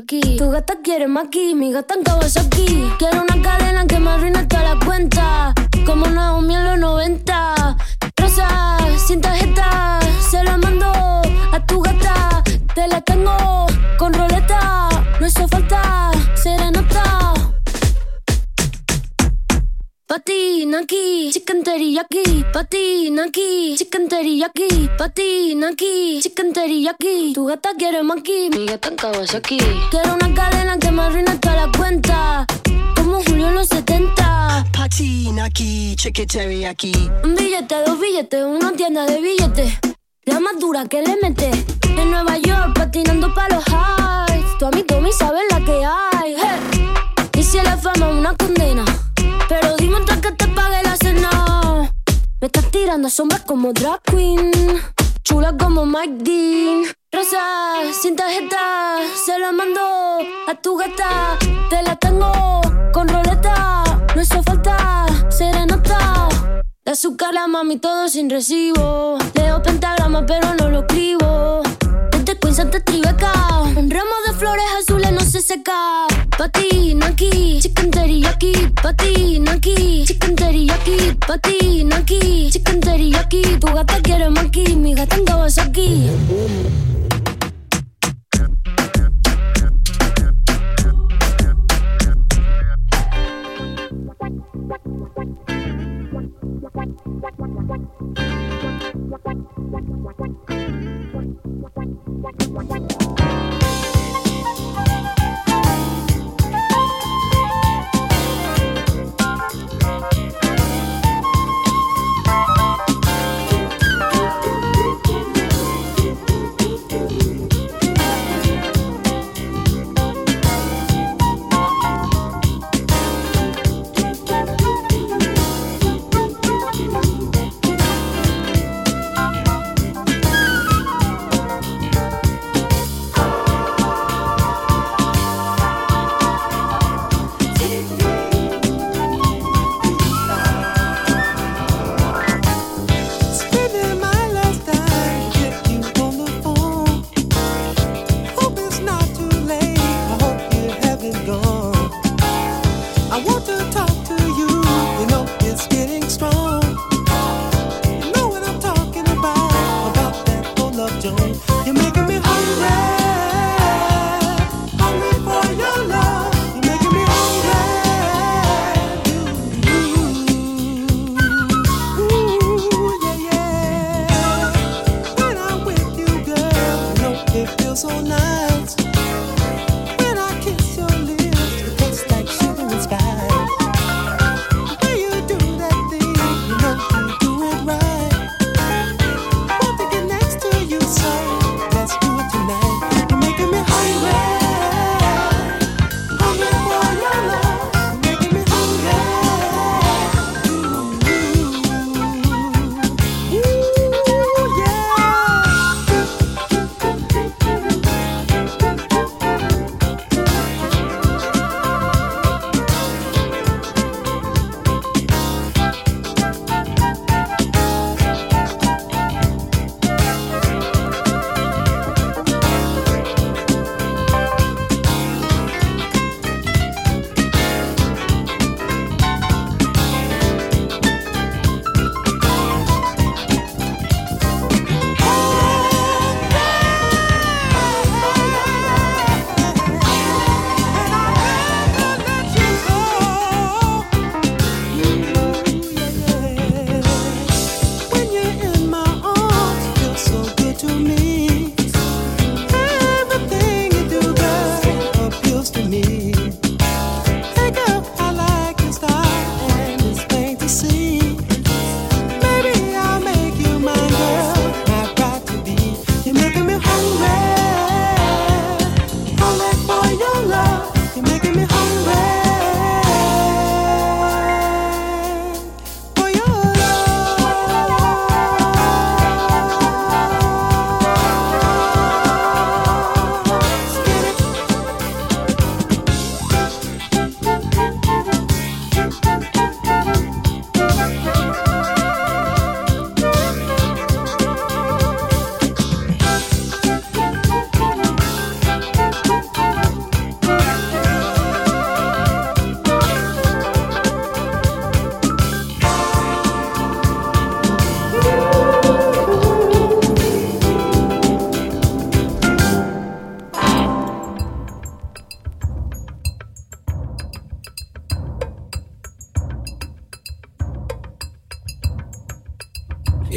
Aquí. Tu gata quiere maki, mi gata en aquí. Quiero una cadena que me arruine toda la cuenta como Naomi en los 90. Rosa, sin tarjeta, se la mando a tu gata. Te la tengo Patina aquí, chicken teriyaki. Patina aquí, chicken teriyaki. Patina aquí, chicken teriyaki. Tu gata quiere maki, mi gata en Kawasaki. Quiero una cadena que me arruine toda la cuenta como Julio en los 70. Patina aquí, chicken aquí. Un billete, dos billetes, una tienda de billetes. La más dura que le mete. En Nueva York, patinando para los highs. Tú a mí, tú mí sabes la que hay. Y si la fama una condena. Pero dime antes que te pague la cena. Me estás tirando sombras como drag queen. Chula como Mike Dean. Rosa, sin tarjeta, se la mando a tu gata. Te la tengo con roleta, no hizo falta serenata. De azúcar la mami todo sin recibo. Leo pentagrama pero no lo escribo. Princesa de Tribeca. Un ramo de flores azules no se seca. Aquí. Chicken teriyaki. Pa' aquí. Chicken teriyaki. Aquí. Chicken. Tu gata quiere aquí, Mi gata aquí. what?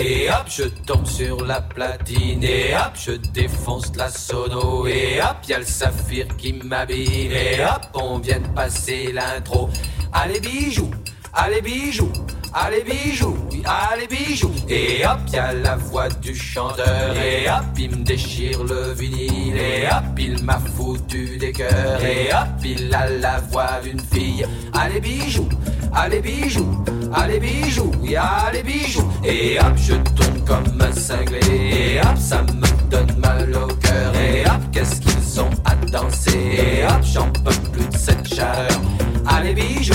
Et hop, je tombe sur la platine. Et hop, je défonce la sono. Et hop, y'a le saphir qui m'habille. Et hop, on vient de passer l'intro. Allez, bijoux, allez, bijoux. Allez bijoux, allez bijoux Et hop, y'a la voix du chanteur Et hop, il me déchire le vinyle Et hop, il m'a foutu des cœurs Et hop, il a la voix d'une fille Allez bijoux, allez bijoux Allez bijoux, allez bijoux Et hop, je tourne comme un cinglé. Et hop, ça me donne mal au cœur. Et hop, qu'est-ce qu'ils ont à danser? Et hop, j'en peux plus de cette chaleur. Allez bijoux,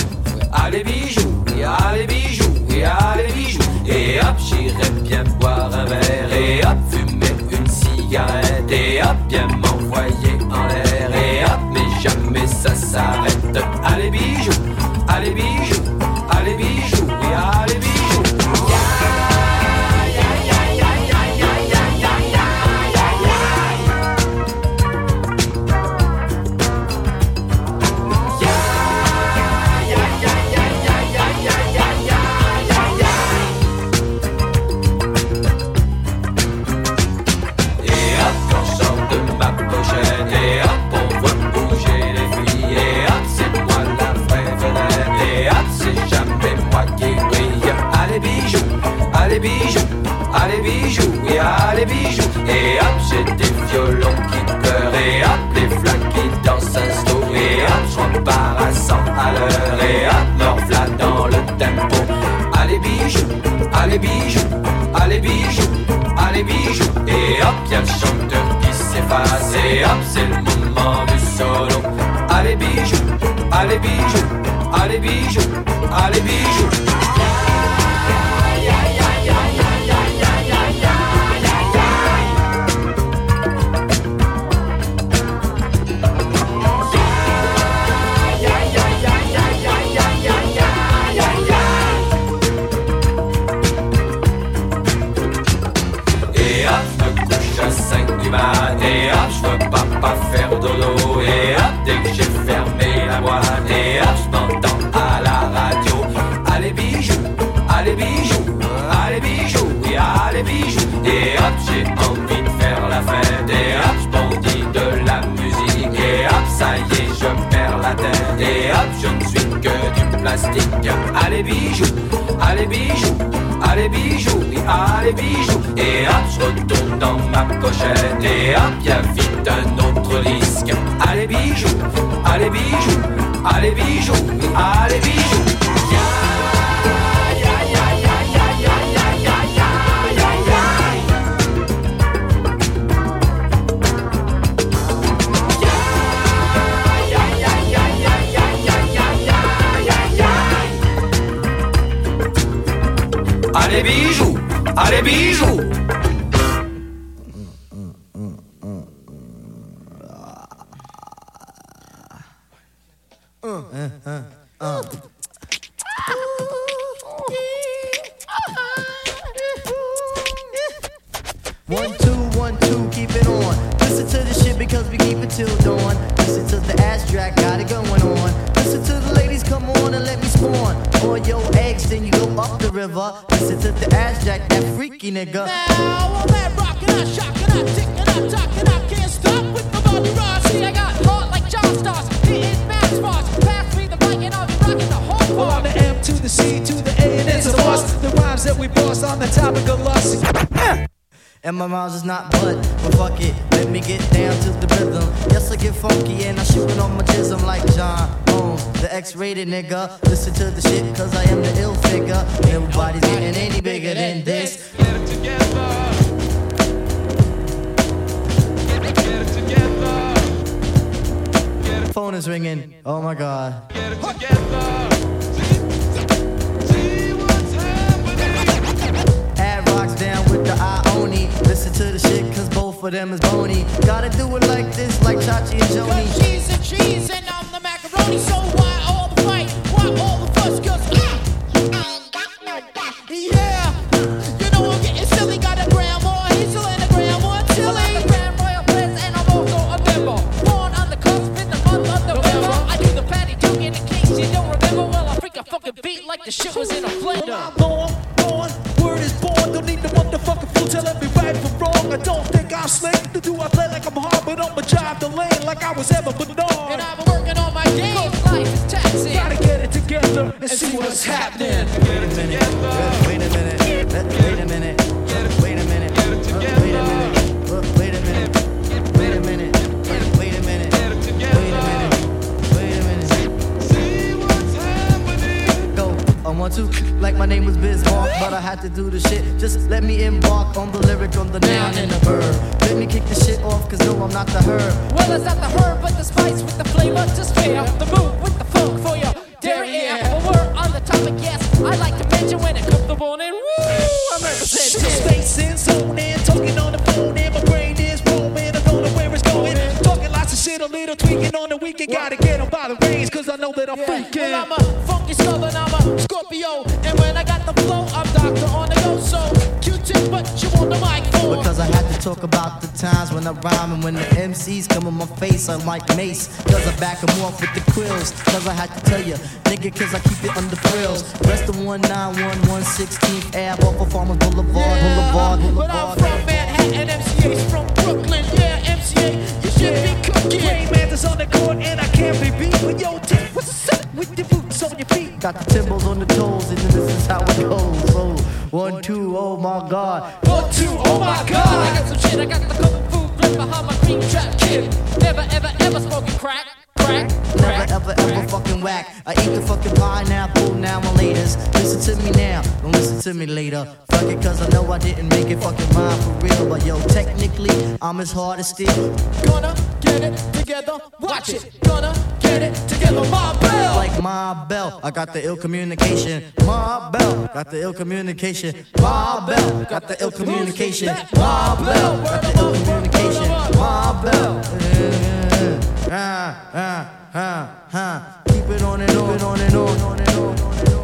allez bijoux, allez bijoux et allez bijoux Et hop j'irai bien boire un verre. Et hop fumer une cigarette. Et hop bien m'envoyer en l'air. Et hop mais jamais ça s'arrête. Allez bijoux, allez bijoux, allez bijoux, allez bijoux Et allez bijoux. Et hop, j'ai des violons qui pleurent Et hop, les flaques qui dansent un slow Et hop, je repars à 100 à l'heure Et hop, me rev'là dans le tempo. Allez bijoux, allez bijoux, allez bijoux, allez bijoux. Et hop, y'a le chanteur qui s'efface Et hop, c'est le moment du solo. Allez bijoux, allez bijoux, allez bijoux, allez bijoux Allez bijoux Et hop, j'ai envie de faire la fête. Et hop, je bondis de la musique. Et hop, ça y est, je perds la tête Et hop, je ne suis que du plastique. Allez bijoux, allez bijoux Allez bijoux, oui, allez bijoux. Et hop, je retourne dans ma pochette. Et hop, y'a vite un autre disque Allez bijoux, allez bijoux, allez bijoux, allez bijoux Allez bijoux, allez bijoux One, two, one, two, keep it on. Listen to the shit because we keep it till dawn. Listen to the ass track, got it going on. Listen to the ladies, come on and let me spawn. Or your eggs, then you go up the river. Listen to the ass jack, that freaky nigga. Now I'm at rockin', I shockin', I tickin', I talkin', I can't stop with my Bobby Ross. See, I got heart like John Starks, hitting match bars. Pass me the mic and I'll be rockin' the whole Well, bar. on the M to the C to the A and it's a loss. The rhymes that we boss on the topic of lust. And my rhymes is not but, but fuck it, let me get down to the rhythm. Yes, I get funky and I shoot it on my jism like John Holmes, the X-rated nigga. Listen to the shit cause I am the ill figure. Nobody's getting any bigger than this. Phone is ringing. Oh my god. Ad the Ioni. Listen to the shit cause both of them is bony. Gotta do it like this, like Chachi and Cause Joni. cheese and cheese and I'm the macaroni. So why all the fight? Why all the fuss? Cause I, I ain't got no back. Yeah, you know I'm getting silly. Got a grandma, Hazel and a grandma, chili. I'm the Grand Royal Prince and I'm also a member. Born on the cusp in the month of November. I do the patty duke in the case you don't remember. Well, I freak a fucking beat like the shit was in a blender. Slick? To do I play like I'm hard, but I'ma drive the lane like I was ever Bernard. And I've been working on my game. Life is taxing. Gotta get it together and see what's happening. Wait a minute. uh, Wait a minute. One two, like my name was Bismarck, but I had to do the shit. Just let me embark on the lyric, on the noun and the verb. Let me kick the shit off, cause no, I'm not the herb. Well, it's not the herb, but the spice with the flavor to spare. The move with the funk for your dairy air. When we're on the topic, yes, I like to mention when it comes to morning. Woo! I'm representing. Space in zone in, talking on the phone, and my brain is roaming. I don't know where it's going. Talking lots of shit, a little tweaking on the weekend. Gotta get 'em by the reins, cause I know that I'm freaking. Well, I'm a funky southern, Scorpio. And when I got the flow, I'm doctor on the go. So, Q-tip, but you want the mic for. Because I had to talk about the times when I rhyme and when the MCs come in my face, I'm like Mace. Cause I back back 'em off with the quills. Cause I had to tell you, nigga, cause I keep it under frills. Rest of 191, 16th Ave off of Farmers Boulevard, Boulevard, Boulevard. But I'm from Manhattan, MCA's from Brooklyn. Yeah, MCA, you should be cooking. Rain Mantis on the court, and I can't be beat. But yo, Tip, what's up with the on feet? Got the timbals on the toes, and this is how it goes. Oh, one, two, oh my god. One, two, oh my god. I got some shit, I got the kung fu flip behind my cream trap kid. Never, ever, ever smoking crack. Crack, Never crack. ever ever fucking whack. I eat the fucking pineapple now and laters. Listen to me now, don't to me later. Fuck it, cause I know I didn't make it fucking mine for real. But yo, technically, I'm as hard as steel. Gonna get it together, watch it. Gonna get it together, my bell. Like my bell, I got the ill communication. My bell, got the ill communication. My bell, got the ill communication. My bell, got the ill communication. My bell. Ah, ah, ah, ah. Keep it on and on and on and on, on and on,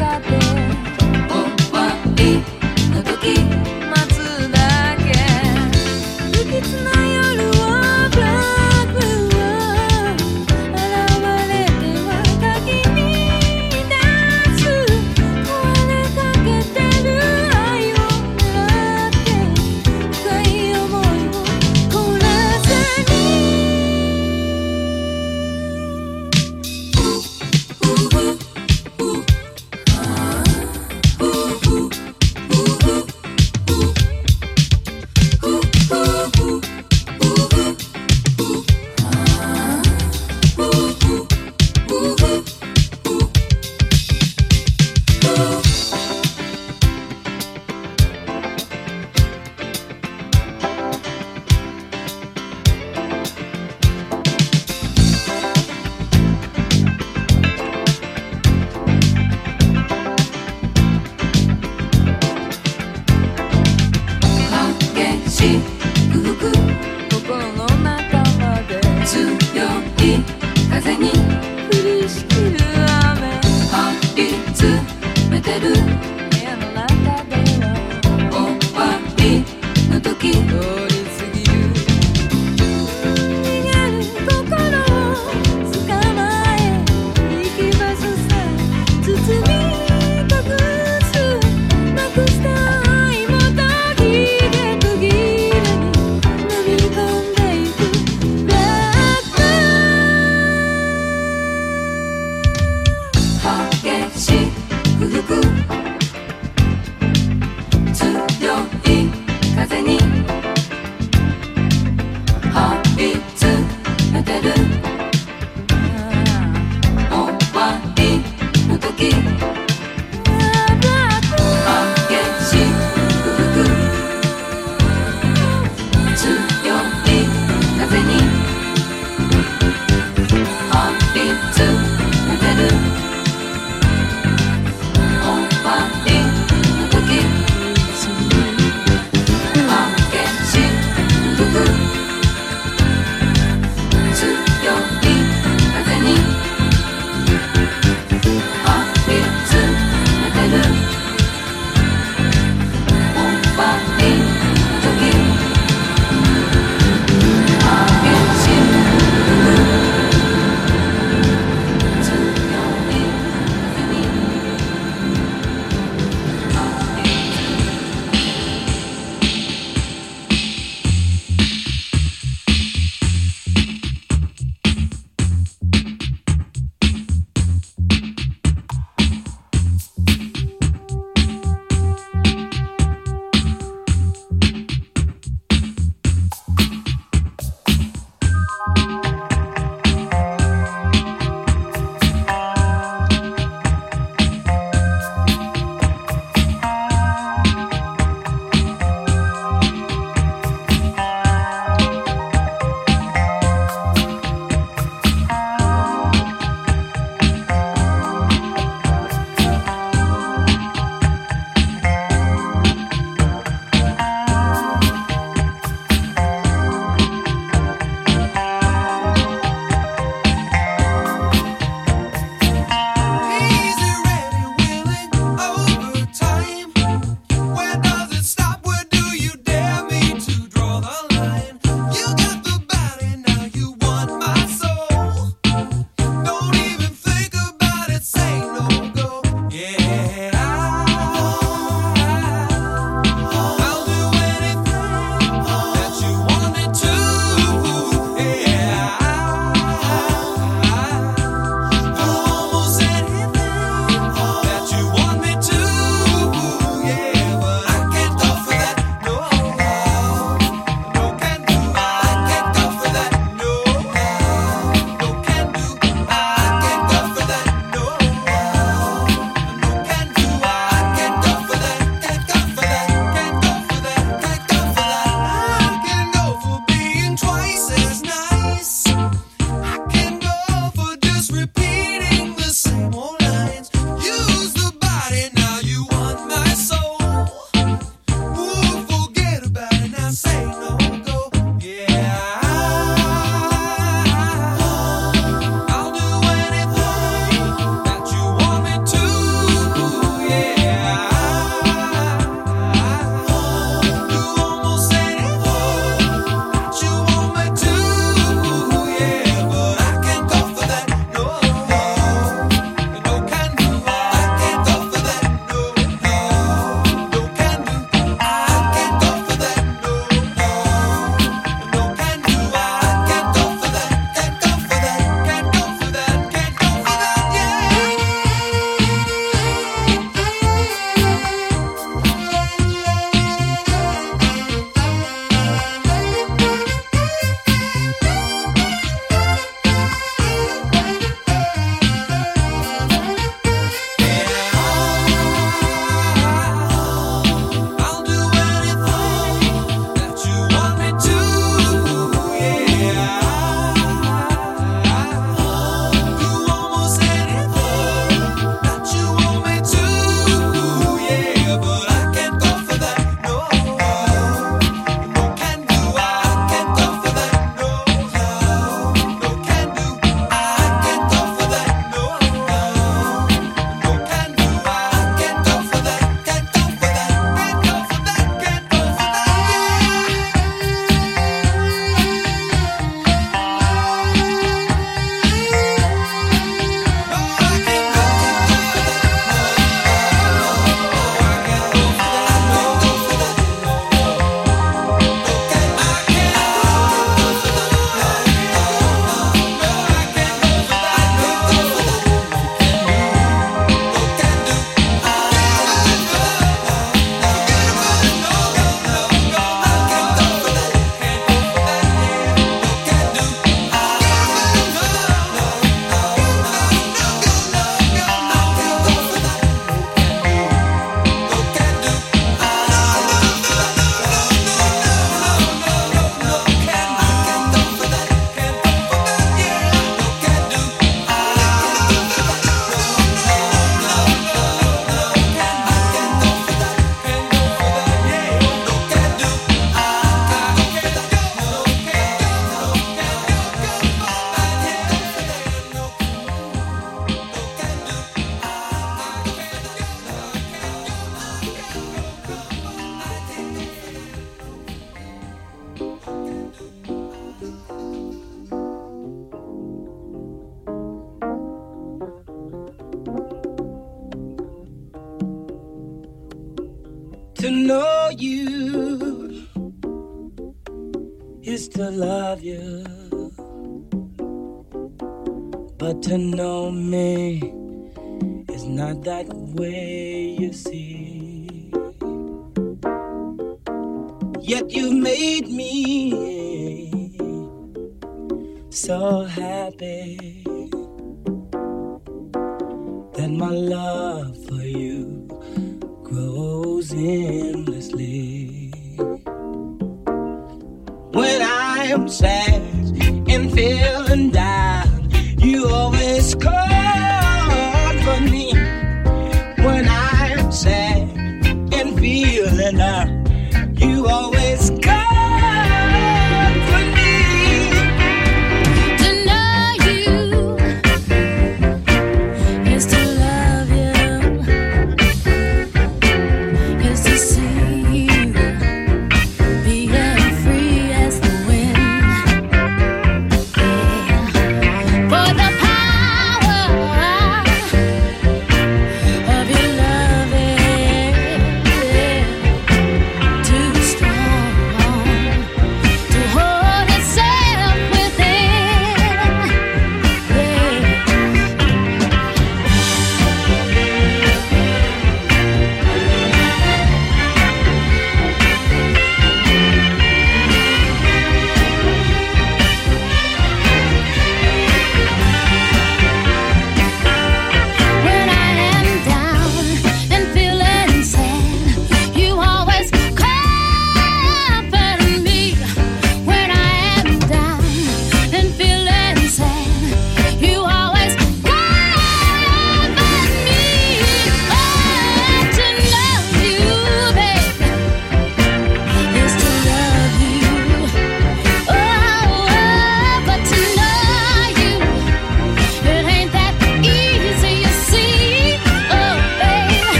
got there.